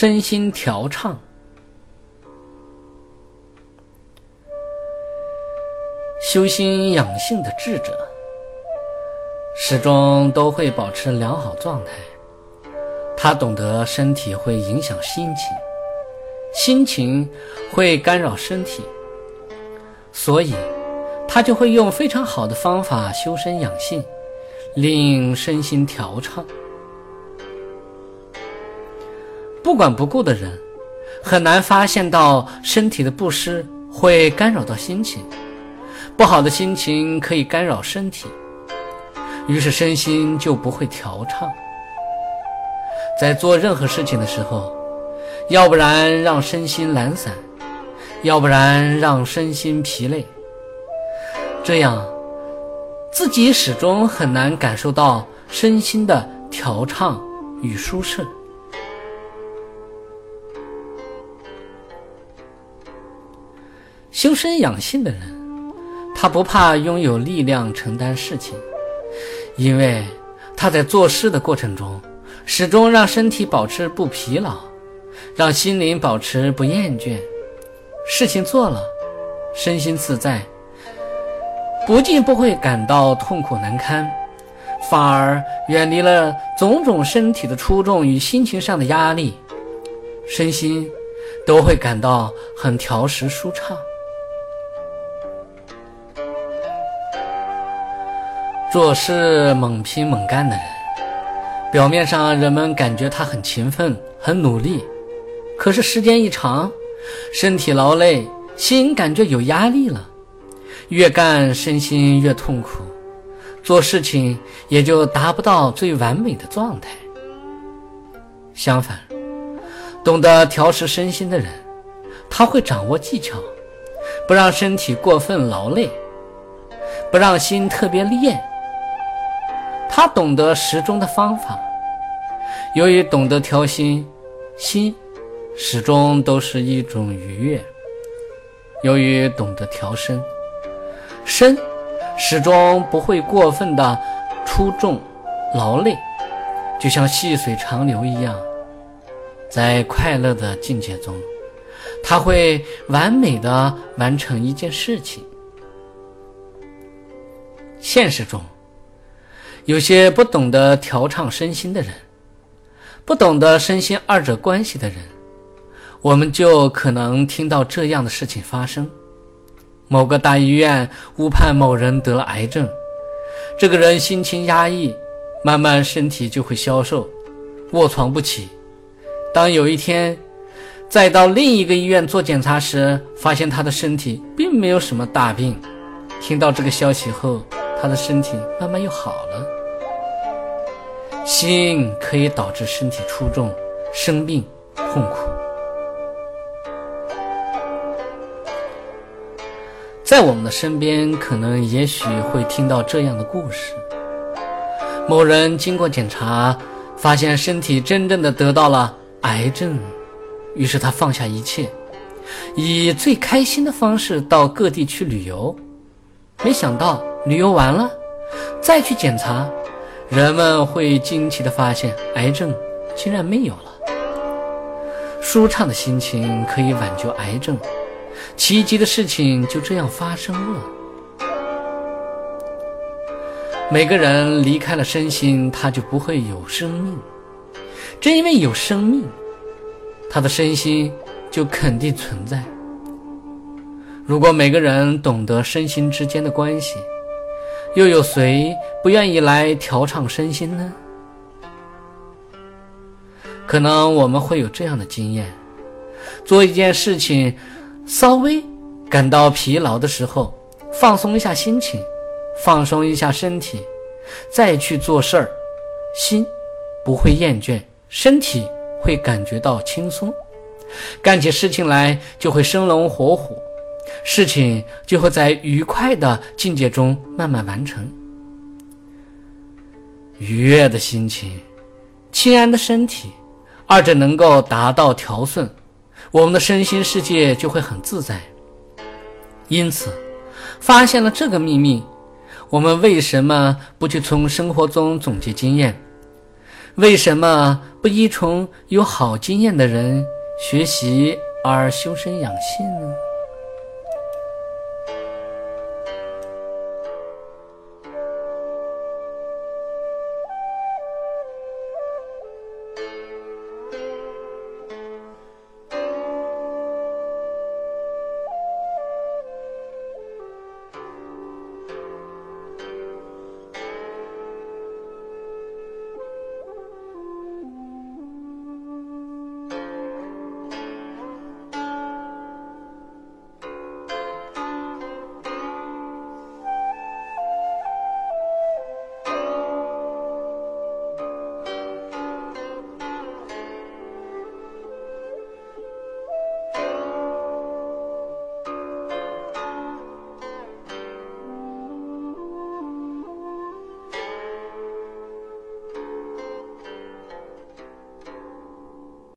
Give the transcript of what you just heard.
身心调畅。修心养性的智者，始终都会保持良好状态。他懂得身体会影响心情，心情会干扰身体，所以他就会用非常好的方法修身养性，令身心调畅。不管不顾的人，很难发现到身体的不适会干扰到心情。不好的心情可以干扰身体，于是身心就不会调畅。在做任何事情的时候，要不然让身心懒散，要不然让身心疲累，这样自己始终很难感受到身心的调畅与舒适。修身养性的人。他不怕拥有力量承担事情，因为他在做事的过程中，始终让身体保持不疲劳，让心灵保持不厌倦。事情做了，身心自在，不仅不会感到痛苦难堪，反而远离了种种身体的出众与心情上的压力，身心都会感到很调实舒畅。做事猛拼猛干的人，表面上人们感觉他很勤奋、很努力，可是时间一长，身体劳累，心感觉有压力了，越干身心越痛苦，做事情也就达不到最完美的状态。相反，懂得调试身心的人，他会掌握技巧，不让身体过分劳累，不让心特别练。他懂得时钟的方法，由于懂得调心，心始终都是一种愉悦；由于懂得调身，身始终不会过分的出众劳累，就像细水长流一样，在快乐的境界中，他会完美的完成一件事情。现实中。有些不懂得调畅身心的人，不懂得身心二者关系的人，我们就可能听到这样的事情发生：某个大医院误判某人得了癌症，这个人心情压抑，慢慢身体就会消瘦，卧床不起。当有一天再到另一个医院做检查时，发现他的身体并没有什么大病。听到这个消息后，他的身体慢慢又好了。心可以导致身体出众、生病、痛苦。在我们的身边，可能也许会听到这样的故事：某人经过检查，发现身体真正的得到了癌症，于是他放下一切，以最开心的方式到各地去旅游。没想到旅游完了，再去检查，人们会惊奇地发现，癌症竟然没有了。舒畅的心情可以挽救癌症，奇迹的事情就这样发生了。每个人离开了身心，他就不会有生命。正因为有生命，他的身心就肯定存在。如果每个人懂得身心之间的关系，又有谁不愿意来调畅身心呢？可能我们会有这样的经验：做一件事情，稍微感到疲劳的时候，放松一下心情，放松一下身体，再去做事儿，心不会厌倦，身体会感觉到轻松，干起事情来就会生龙活虎。事情就会在愉快的境界中慢慢完成。愉悦的心情，清安的身体，二者能够达到调顺，我们的身心世界就会很自在。因此，发现了这个秘密，我们为什么不去从生活中总结经验？为什么不依从有好经验的人学习而修身养性呢？